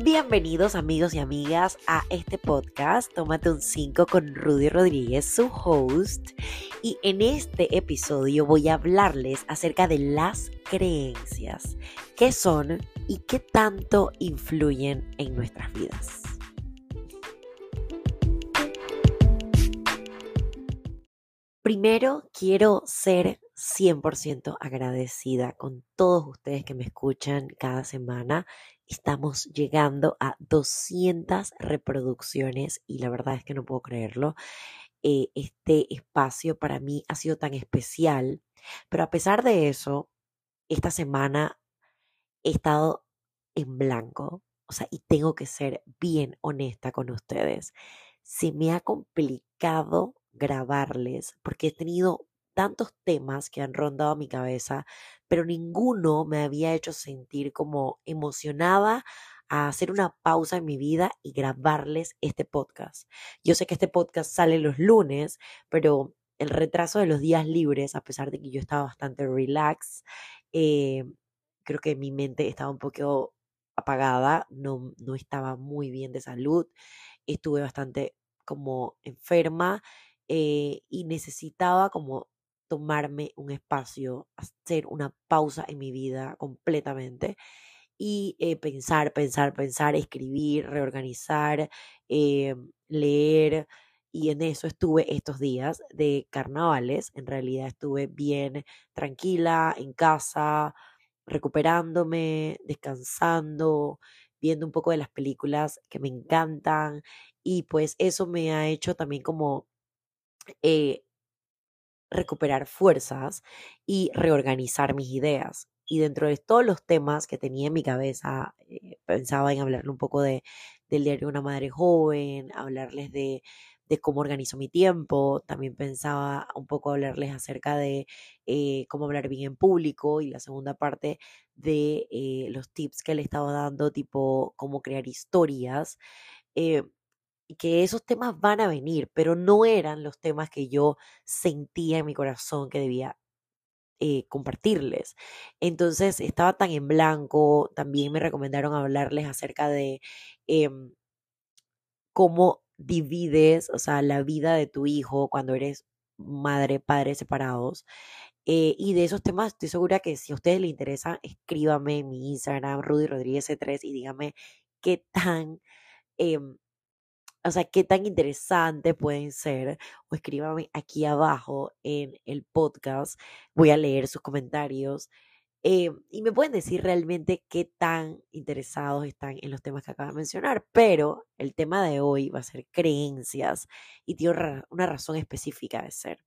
Bienvenidos amigos y amigas a este podcast Tómate un 5 con Rudy Rodríguez, su host. Y en este episodio voy a hablarles acerca de las creencias, qué son y qué tanto influyen en nuestras vidas. Primero quiero ser 100% agradecida con todos ustedes que me escuchan cada semana. Estamos llegando a 200 reproducciones y la verdad es que no puedo creerlo. Eh, este espacio para mí ha sido tan especial, pero a pesar de eso, esta semana he estado en blanco, o sea, y tengo que ser bien honesta con ustedes. Se me ha complicado grabarles porque he tenido tantos temas que han rondado mi cabeza, pero ninguno me había hecho sentir como emocionada a hacer una pausa en mi vida y grabarles este podcast. Yo sé que este podcast sale los lunes, pero el retraso de los días libres, a pesar de que yo estaba bastante relax, eh, creo que mi mente estaba un poco apagada, no, no estaba muy bien de salud, estuve bastante como enferma eh, y necesitaba como tomarme un espacio, hacer una pausa en mi vida completamente y eh, pensar, pensar, pensar, escribir, reorganizar, eh, leer. Y en eso estuve estos días de carnavales. En realidad estuve bien tranquila en casa, recuperándome, descansando, viendo un poco de las películas que me encantan. Y pues eso me ha hecho también como eh, recuperar fuerzas y reorganizar mis ideas. Y dentro de todos los temas que tenía en mi cabeza, eh, pensaba en hablarle un poco de, del diario de una madre joven, hablarles de, de cómo organizo mi tiempo, también pensaba un poco hablarles acerca de eh, cómo hablar bien en público y la segunda parte de eh, los tips que le estaba dando, tipo cómo crear historias que esos temas van a venir, pero no eran los temas que yo sentía en mi corazón que debía eh, compartirles. Entonces estaba tan en blanco, también me recomendaron hablarles acerca de em, cómo divides, o sea, la vida de tu hijo cuando eres madre, padre separados. Eh, y de esos temas estoy segura que si a ustedes les interesa, escríbame en mi Instagram, Rudy Rodríguez 3 y dígame qué tan... O sea, qué tan interesante pueden ser, o escríbame aquí abajo en el podcast, voy a leer sus comentarios. Eh, y me pueden decir realmente qué tan interesados están en los temas que acabo de mencionar, pero el tema de hoy va a ser creencias y tiene una razón específica de ser.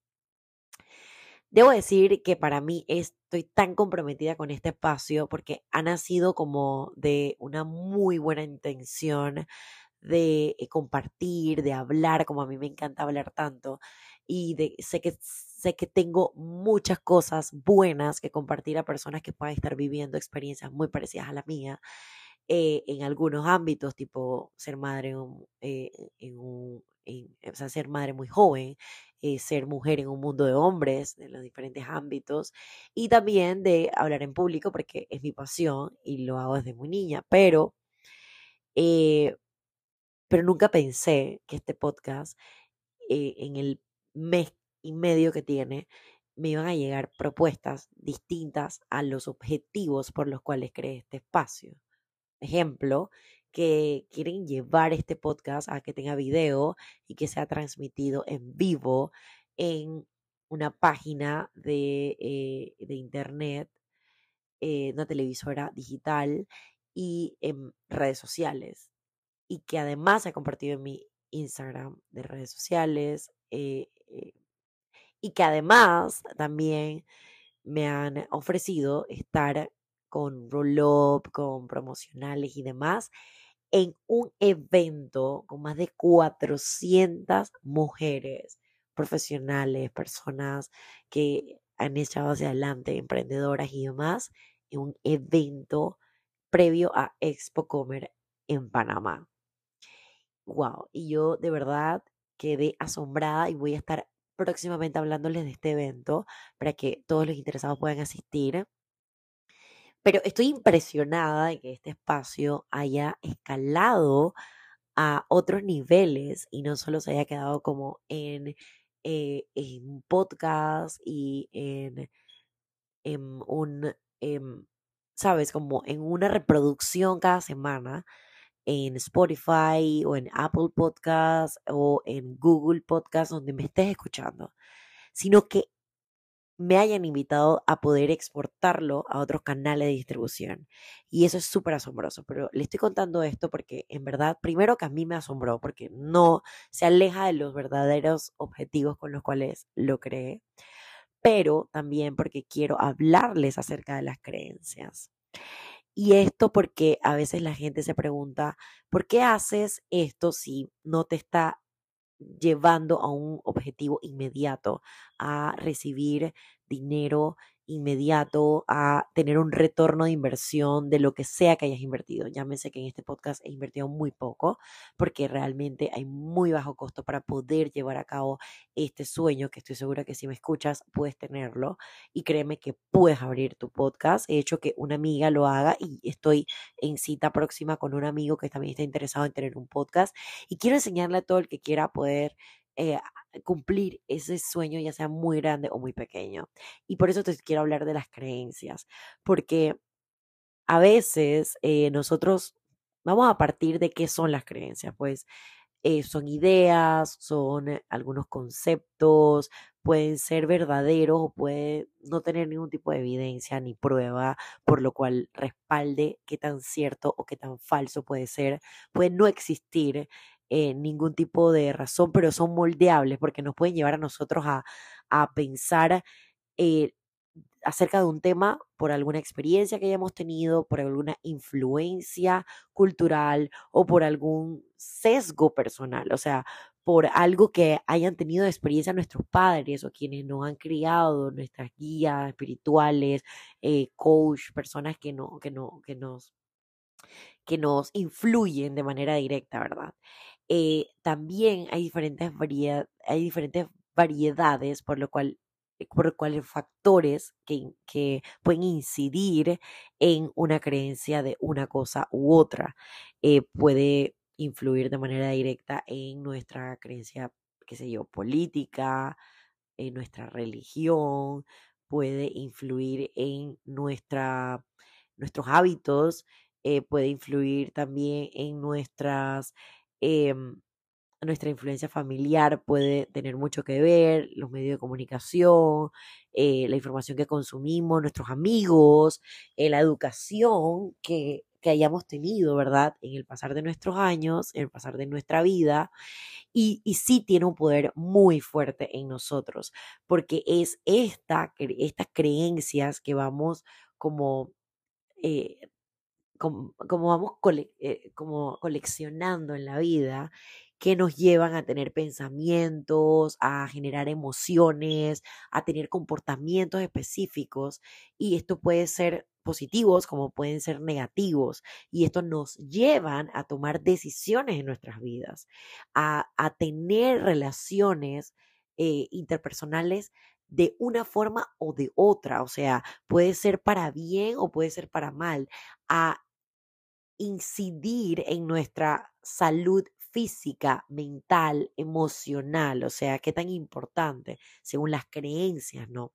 Debo decir que para mí estoy tan comprometida con este espacio porque ha nacido como de una muy buena intención de eh, compartir, de hablar, como a mí me encanta hablar tanto, y de, sé, que, sé que tengo muchas cosas buenas que compartir a personas que puedan estar viviendo experiencias muy parecidas a la mía. Eh, en algunos ámbitos, tipo ser madre eh, en, un, o sea, ser madre muy joven, ser mujer en un mundo de hombres, en los diferentes ámbitos, y también de hablar en público, porque es mi pasión y lo hago desde muy niña, pero pero nunca pensé que este podcast, eh, en el mes y medio que tiene, me iban a llegar propuestas distintas a los objetivos por los cuales creé este espacio. Ejemplo, que quieren llevar este podcast a que tenga video y que sea transmitido en vivo en una página de, eh, de internet, eh, una televisora digital y en redes sociales y que además ha compartido en mi Instagram de redes sociales eh, eh, y que además también me han ofrecido estar con roll-up, con promocionales y demás en un evento con más de 400 mujeres profesionales, personas que han echado hacia adelante, emprendedoras y demás, en un evento previo a Expo Comer en Panamá wow, y yo de verdad quedé asombrada y voy a estar próximamente hablándoles de este evento para que todos los interesados puedan asistir. Pero estoy impresionada de que este espacio haya escalado a otros niveles y no solo se haya quedado como en, eh, en podcast y en, en un, em, ¿sabes? Como en una reproducción cada semana en Spotify o en Apple Podcast o en Google Podcast, donde me estés escuchando, sino que me hayan invitado a poder exportarlo a otros canales de distribución. Y eso es súper asombroso, pero le estoy contando esto porque en verdad, primero que a mí me asombró, porque no se aleja de los verdaderos objetivos con los cuales lo creé, pero también porque quiero hablarles acerca de las creencias. Y esto porque a veces la gente se pregunta, ¿por qué haces esto si no te está llevando a un objetivo inmediato, a recibir dinero inmediato a tener un retorno de inversión de lo que sea que hayas invertido. Llámese que en este podcast he invertido muy poco porque realmente hay muy bajo costo para poder llevar a cabo este sueño que estoy segura que si me escuchas puedes tenerlo y créeme que puedes abrir tu podcast. He hecho que una amiga lo haga y estoy en cita próxima con un amigo que también está interesado en tener un podcast y quiero enseñarle a todo el que quiera poder eh, cumplir ese sueño, ya sea muy grande o muy pequeño. Y por eso te quiero hablar de las creencias, porque a veces eh, nosotros vamos a partir de qué son las creencias, pues eh, son ideas, son algunos conceptos, pueden ser verdaderos o pueden no tener ningún tipo de evidencia ni prueba, por lo cual respalde qué tan cierto o qué tan falso puede ser, puede no existir eh, ningún tipo de razón, pero son moldeables porque nos pueden llevar a nosotros a, a pensar eh, acerca de un tema por alguna experiencia que hayamos tenido, por alguna influencia cultural o por algún sesgo personal, o sea, por algo que hayan tenido de experiencia nuestros padres o quienes nos han criado, nuestras guías espirituales, eh, coach, personas que, no, que, no, que, nos, que nos influyen de manera directa, ¿verdad? Eh, también hay diferentes, hay diferentes variedades, por lo cual eh, por cuáles factores que, que, pueden incidir en una creencia de una cosa u otra. Eh, puede influir de manera directa en nuestra creencia, qué sé yo, política, en nuestra religión, puede influir en nuestra, nuestros hábitos, puede influir también en nuestras Em, nuestra influencia familiar puede tener mucho que ver, los medios de comunicación, eh, la información que consumimos, nuestros amigos, eh, la educación que, que, hayamos tenido, ¿verdad? En el pasar de nuestros años, en el pasar de nuestra vida. Y, y sí tiene un poder muy fuerte en nosotros, porque es esta, estas creencias que vamos como eh, como, vamos eh, como coleccionando en la vida, que nos llevan a tener pensamientos, a generar emociones, a tener comportamientos específicos. Y esto puede ser positivos como pueden ser negativos. Y esto nos llevan a tomar decisiones en nuestras vidas, a, tener relaciones eh, interpersonales de una forma o de otra. O sea, puede ser para bien o puede ser para mal. A incidir en nuestra salud física, mental, emocional, o sea, qué tan importante según las creencias, ¿no?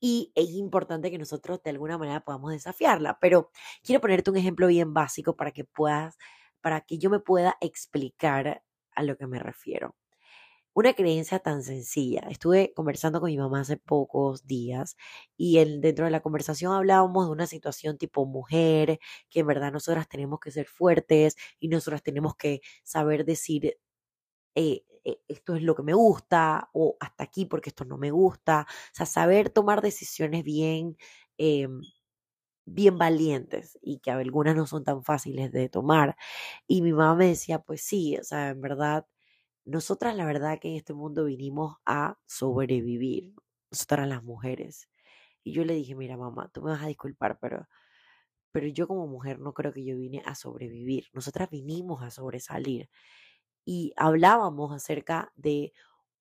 Y es importante que nosotros de alguna manera podamos desafiarla, pero quiero ponerte un ejemplo bien básico para que puedas, para que yo me pueda explicar a lo que me refiero una creencia tan sencilla. Estuve conversando con mi mamá hace pocos días y dentro de la conversación hablábamos de una situación tipo mujer, que en verdad nosotras tenemos que ser fuertes y nosotras tenemos que saber decir, eh, eh, esto es lo que me gusta o hasta aquí porque esto no me gusta. O sea, saber tomar decisiones bien. Em, bien valientes y que algunas no son tan fáciles de tomar. Y mi mamá me decía, pues sí, o sea, en verdad nosotras la verdad que en este mundo vinimos a sobrevivir, nosotras las mujeres. Y yo le dije, mira mamá, tú me vas a disculpar, pero, pero yo como mujer no creo que yo vine a sobrevivir, nosotras vinimos a sobresalir. Y hablábamos acerca de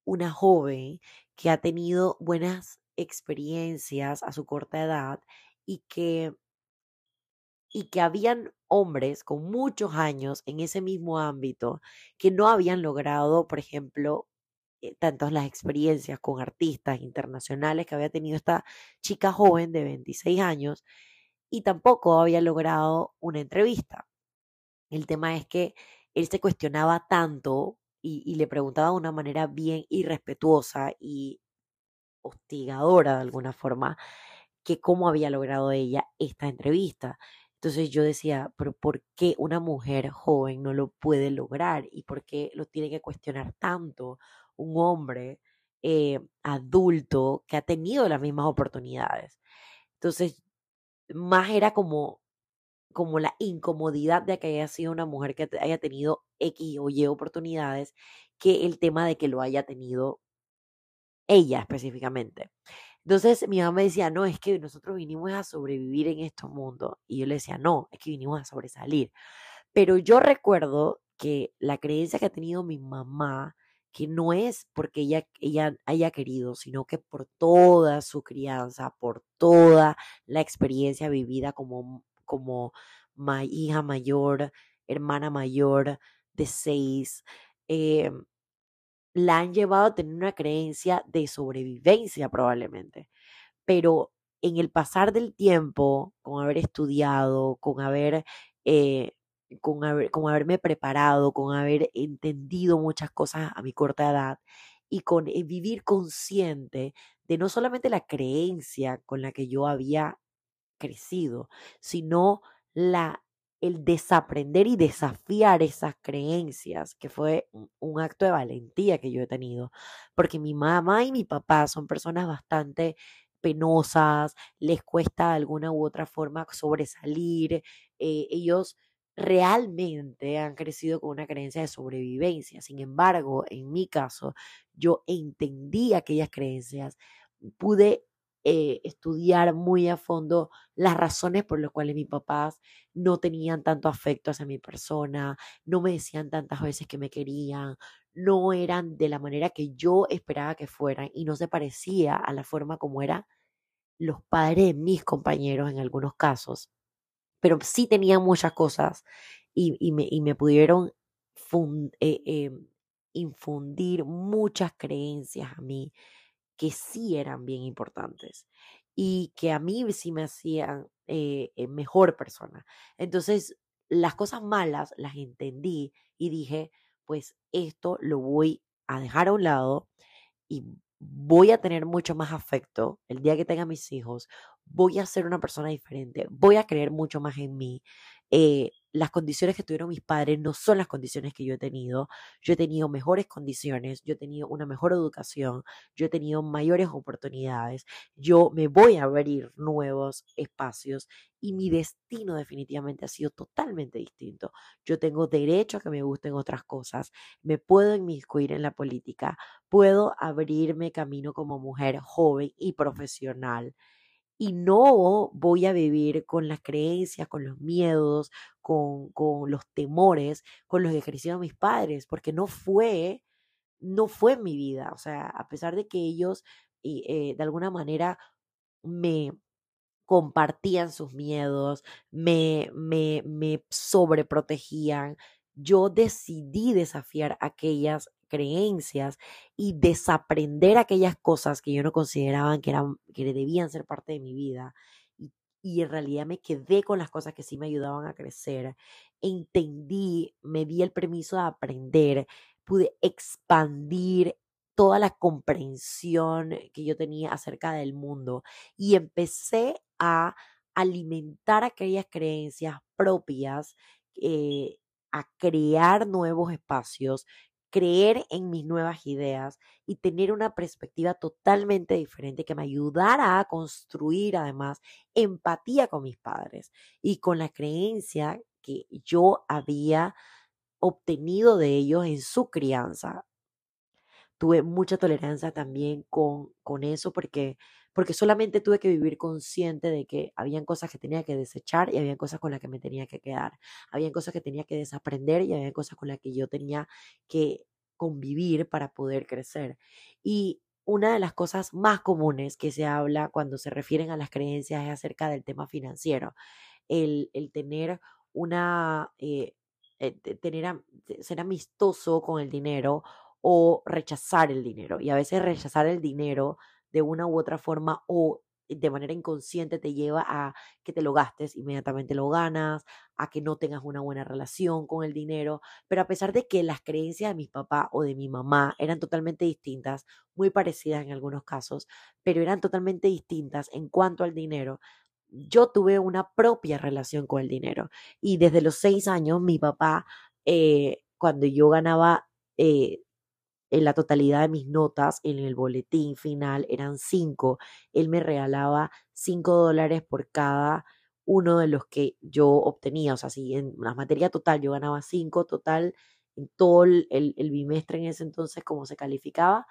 una joven que ha tenido buenas experiencias a su corta edad y que y que habían hombres con muchos años en ese mismo ámbito que no habían logrado, por ejemplo, eh, tantas las experiencias con artistas internacionales que había tenido esta chica joven de 26 años y tampoco había logrado una entrevista. El tema es que él se cuestionaba tanto y, y le preguntaba de una manera bien irrespetuosa y hostigadora de alguna forma que cómo había logrado ella esta entrevista. Entonces yo decía, pero ¿por qué una mujer joven no lo puede lograr? ¿Y por qué lo tiene que cuestionar tanto un hombre eh, adulto que ha tenido las mismas oportunidades? Entonces, más era como, como la incomodidad de que haya sido una mujer que haya tenido X o Y oportunidades que el tema de que lo haya tenido ella específicamente. Entonces mi mamá me decía, no, es que nosotros vinimos a sobrevivir en este mundo. Y yo le decía, no, es que vinimos a sobresalir. Pero yo recuerdo que la creencia que ha tenido mi mamá, que no es porque ella, ella haya querido, sino que por toda su crianza, por toda la experiencia vivida como, como hija mayor, hermana mayor de seis, eh, la han llevado a tener una creencia de sobrevivencia probablemente. Pero en el pasar del tiempo, con haber estudiado, con haber, eh, con, haber, con haberme preparado, con haber entendido muchas cosas a mi corta edad y con eh, vivir consciente de no solamente la creencia con la que yo había crecido, sino la el desaprender y desafiar esas creencias, que fue un acto de valentía que yo he tenido, porque mi mamá y mi papá son personas bastante penosas, les cuesta de alguna u otra forma sobresalir, eh, ellos realmente han crecido con una creencia de sobrevivencia. Sin embargo, en mi caso, yo entendí aquellas creencias, pude eh, estudiar muy a fondo las razones por las cuales mis papás no tenían tanto afecto hacia mi persona, no me decían tantas veces que me querían, no eran de la manera que yo esperaba que fueran y no se parecía a la forma como eran los padres de mis compañeros en algunos casos. Pero sí tenían muchas cosas y, me, y me, pudieron eh, em, infundir muchas creencias a mí que sí eran bien importantes y que a mí sí me hacían eh, eh, mejor persona. Entonces, las cosas malas las entendí y dije, pues esto lo voy a dejar a un lado y voy a tener mucho más afecto el día que tenga mis hijos, voy a ser una persona diferente, voy a creer mucho más en mí. Eh, las condiciones que tuvieron mis padres no son las condiciones que yo he tenido. Yo he tenido mejores condiciones, yo he tenido una mejor educación, yo he tenido mayores oportunidades, yo me voy a abrir nuevos espacios y mi destino definitivamente ha sido totalmente distinto. Yo tengo derecho a que me gusten otras cosas, me puedo inmiscuir en la política, puedo abrirme camino como mujer joven y profesional y no voy a vivir con las creencias, con los miedos, con, los temores, con los ejercicios de mis padres, porque no fue, no fue mi vida. O sea, a pesar de que ellos eh, de alguna manera me compartían sus miedos, me, me, me sobreprotegían, yo decidí desafiar aquellas creencias y desaprender aquellas cosas que yo no consideraba que, eran, que debían ser parte de mi vida. Y, en realidad me quedé con las cosas que sí me ayudaban a crecer. Entendí, me di el permiso de aprender, pude expandir toda la comprensión que yo tenía acerca del mundo y empecé a alimentar aquellas creencias propias, eh, a crear nuevos espacios, creer en mis nuevas ideas y tener una perspectiva totalmente diferente que me ayudara a construir además empatía con mis padres y con la creencia que yo había obtenido de ellos en su crianza. Tuve mucha tolerancia también con, con eso porque porque solamente tuve que vivir consciente de que habían cosas que tenía que desechar y habían cosas con las que me tenía que quedar. Habían cosas que tenía que desaprender y había cosas con las que yo tenía que convivir para poder crecer. Y una de las cosas más comunes que se habla cuando se refieren a las creencias es acerca del tema financiero. el, el tener una, eh, eh, tener, ser amistoso con el dinero o rechazar el dinero. Y a veces rechazar el dinero de una u otra forma o de manera inconsciente te lleva a que te lo gastes, inmediatamente lo ganas, a que no tengas una buena relación con el dinero. Pero a pesar de que las creencias de mi papá o de mi mamá eran totalmente distintas, muy parecidas en algunos casos, pero eran totalmente distintas en cuanto al dinero, yo tuve una propia relación con el dinero. Y desde los seis años, mi papá, eh, cuando yo ganaba eh, en la totalidad de mis notas en el boletín final eran cinco. Él me regalaba cinco dólares por cada uno de los que yo obtenía. O sea, si en la materia total yo ganaba cinco, total, en todo el, bimestre en ese entonces, como se calificaba,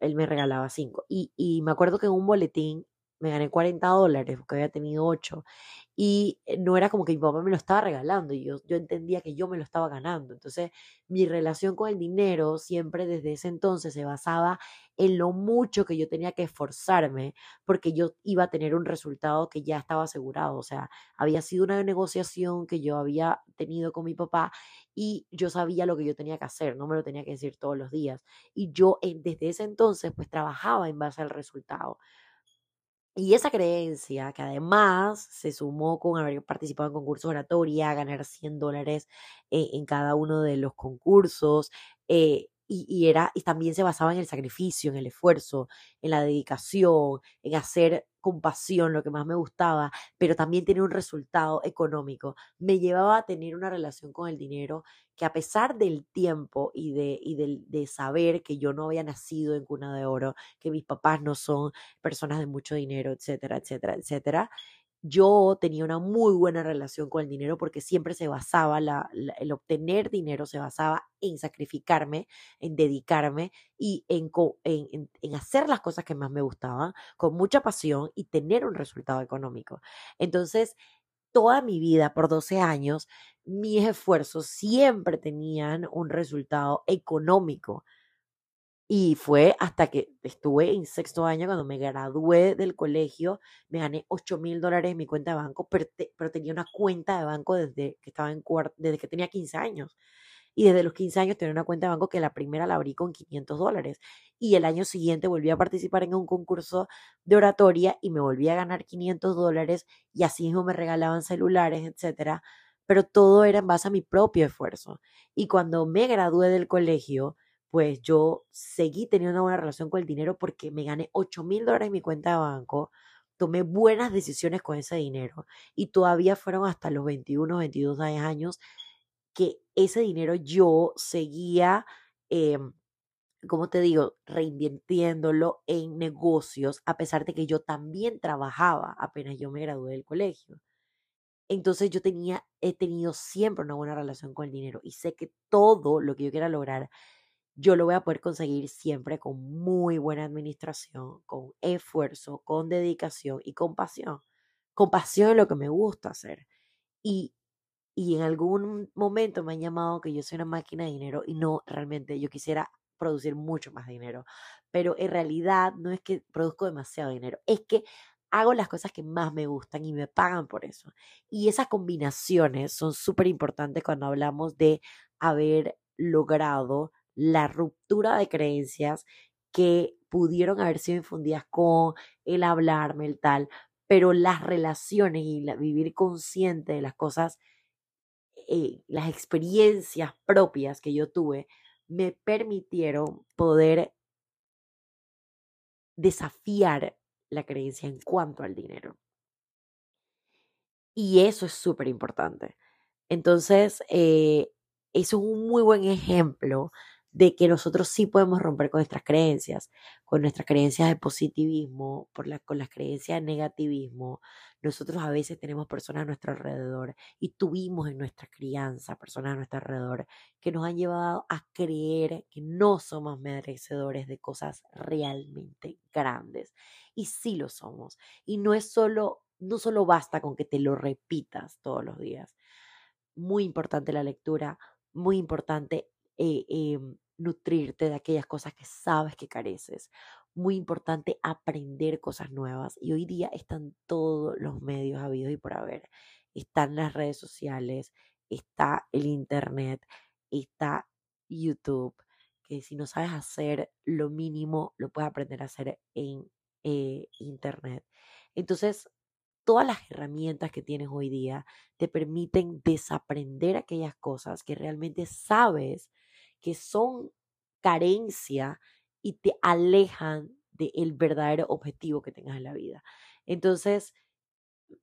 él me regalaba cinco. Y me acuerdo que en un boletín me gané 40 dólares porque había tenido 8 y eh, no era como que mi papá me lo estaba regalando y yo, yo entendía que yo me lo estaba ganando. Entonces mi relación con el dinero siempre desde ese entonces se basaba en lo mucho que yo tenía que esforzarme porque yo iba a tener un resultado que ya estaba asegurado. O sea, había sido una negociación que yo había tenido con mi papá y yo sabía lo que yo tenía que hacer, no me lo tenía que decir todos los días. Y yo desde ese entonces pues trabajaba en base al resultado. Y esa creencia, que además se sumó con haber participado en concursos oratoria, ganar 100 dólares eh, en cada uno de los concursos, eh, y, era, y también se basaba en el sacrificio, en el esfuerzo, en la dedicación, en hacer con pasión lo que más me gustaba, pero también tener un resultado económico. Me llevaba a tener una relación con el dinero que a pesar del tiempo y, de, y de saber que yo no había nacido en cuna de oro, que mis papás no son personas de mucho dinero, etcétera, etcétera, etcétera, yo tenía una muy buena relación con el dinero porque siempre se basaba, el obtener dinero se basaba en sacrificarme, en dedicarme y en, en, en, hacer las cosas que más me gustaban con mucha pasión y tener un resultado económico. Entonces, toda mi vida, por 12 años, mis esfuerzos siempre tenían un resultado económico. Y fue hasta que estuve en sexto año, cuando me gradué del colegio, me gané 8 mil dólares en mi cuenta de banco, pero, pero, tenía una cuenta de banco desde que, estaba en desde que tenía 15 años. Y desde los 15 años tenía una cuenta de banco que la primera la abrí con 500 dólares. Y el año siguiente volví a participar en un concurso de oratoria y me volví a ganar 500 dólares y así mismo me regalaban celulares, etcétera. Pero todo era en base a mi propio esfuerzo. Y cuando me gradué del colegio, pues yo seguí teniendo una buena relación con el dinero porque me gané 8 mil dólares en mi cuenta de banco, tomé buenas decisiones con ese dinero y todavía fueron hasta los 21, 22 años que ese dinero yo seguía, eh, como te digo, reinvirtiéndolo en negocios, a pesar de que yo también trabajaba apenas yo me gradué del colegio. Entonces yo tenía, he tenido siempre una buena relación con el dinero y sé que todo lo que yo quiera lograr yo lo voy a poder conseguir siempre con muy buena administración, con esfuerzo, con dedicación y con pasión. Con pasión en lo que me gusta hacer. Y, y en algún momento me han llamado que yo soy una máquina de dinero y no, realmente yo quisiera producir mucho más dinero. Pero en realidad no es que produzco demasiado dinero, es que hago las cosas que más me gustan y me pagan por eso. Y esas combinaciones son súper importantes cuando hablamos de haber logrado la ruptura de creencias que pudieron haber sido infundidas con el hablarme, el tal, pero las relaciones y la, vivir consciente de las cosas, eh, las experiencias propias que yo tuve, me permitieron poder desafiar la creencia en cuanto al dinero. Y eso es súper importante. Entonces, eh, eso es un muy buen ejemplo de que nosotros sí podemos romper con nuestras creencias, con nuestras creencias de positivismo, con las creencias de negativismo. Nosotros a veces tenemos personas a nuestro alrededor y tuvimos en nuestra crianza personas a nuestro alrededor que nos han llevado a creer que no somos merecedores de cosas realmente grandes. Y sí lo somos. Y no es solo, no solo basta con que te lo repitas todos los días. Muy importante la lectura, muy importante eh, em, nutrirte de aquellas cosas que sabes que careces. muy importante aprender cosas nuevas y hoy día están todos los medios habidos y por haber. Están las redes sociales, está el internet, está YouTube, que si no sabes hacer lo mínimo, lo puedes aprender a hacer en eh, internet. Entonces, todas las herramientas que tienes hoy día te permiten desaprender aquellas cosas que realmente sabes que son carencia y te alejan del verdadero objetivo que tengas en la vida. Entonces,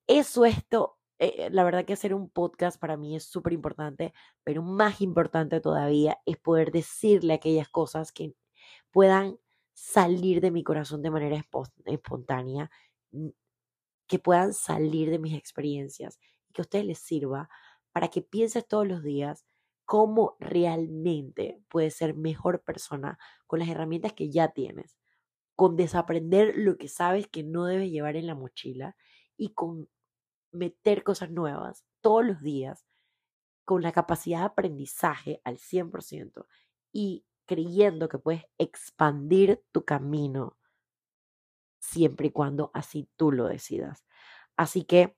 eso esto, eh, la verdad que hacer un podcast para mí es súper importante, pero más importante todavía es poder decirle aquellas cosas que puedan salir de mi corazón de manera espontánea, que puedan salir de mis experiencias y que a ustedes les sirva para que pienses todos los días cómo realmente puedes ser mejor persona con las herramientas que ya tienes, con desaprender lo que sabes que no debes llevar en la mochila y con meter cosas nuevas todos los días con la capacidad de aprendizaje al 100% y creyendo que puedes expandir tu camino siempre y cuando así tú lo decidas. Así que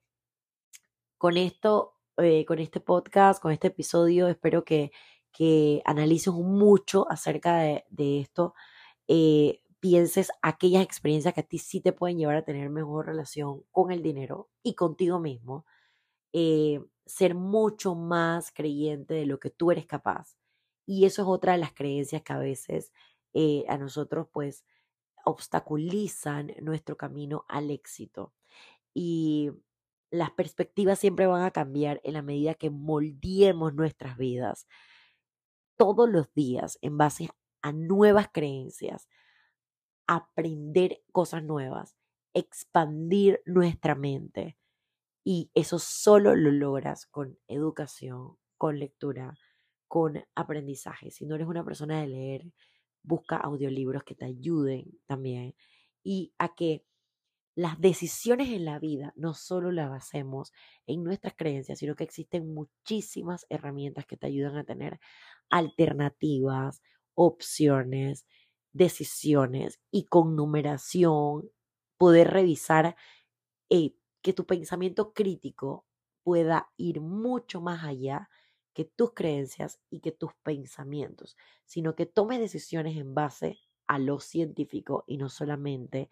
con esto, eh, con este podcast, con este episodio, espero que, que analices mucho acerca de, esto. Eh, pienses aquellas experiencias que a ti sí te pueden llevar a tener mejor relación con el dinero y contigo mismo. Eh, ser mucho más creyente de lo que tú eres capaz. Y eso es otra de las creencias que a veces a nosotros pues obstaculizan nuestro camino al éxito. Y las perspectivas siempre van a cambiar en la medida que moldeemos nuestras vidas todos los días en base a nuevas creencias, aprender cosas nuevas, expandir nuestra mente. Y eso solo lo logras con educación, con lectura, con aprendizaje. Si no eres una persona de leer, busca audiolibros que te ayuden también y a que las decisiones en la vida no solo las hacemos en nuestras creencias, sino que existen muchísimas herramientas que te ayudan a tener alternativas, opciones, decisiones y con numeración poder revisar eh, que tu pensamiento crítico pueda ir mucho más allá que tus creencias y que tus pensamientos, sino que tomes decisiones en base a lo científico y no solamente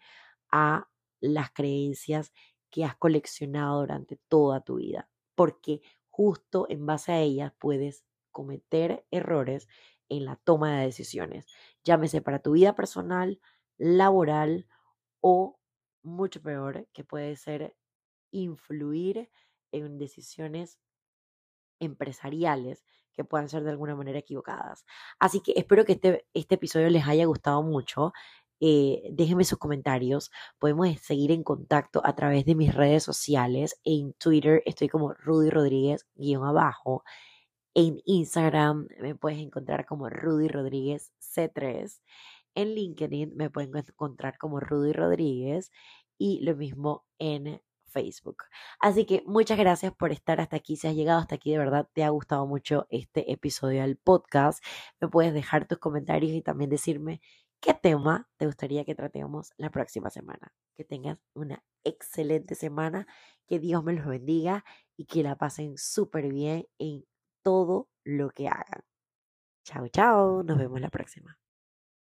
a las creencias que has coleccionado durante toda tu vida, porque justo en base a ellas puedes cometer errores en la toma de decisiones, llámese para tu vida personal, laboral o mucho peor, que puede ser influir en decisiones empresariales que puedan ser de alguna manera equivocadas. Así que espero que este, este episodio les haya gustado mucho. Eh, déjenme sus comentarios. Podemos seguir en contacto a través de mis redes sociales. En Twitter estoy como Rudy Rodríguez guion abajo. En Instagram me puedes encontrar como Rudy Rodríguez C3. En LinkedIn me pueden encontrar como Rudy Rodríguez. Y lo mismo en Facebook. Así que muchas gracias por estar hasta aquí. Si has llegado hasta aquí, de verdad te ha gustado mucho este episodio del podcast. Me puedes dejar tus comentarios y también decirme qué tema te gustaría que tratemos la próxima semana. Que tengas una excelente semana, que Dios me los bendiga y que la pasen súper bien en todo lo que hagan. Chao, chao. Nos vemos la próxima.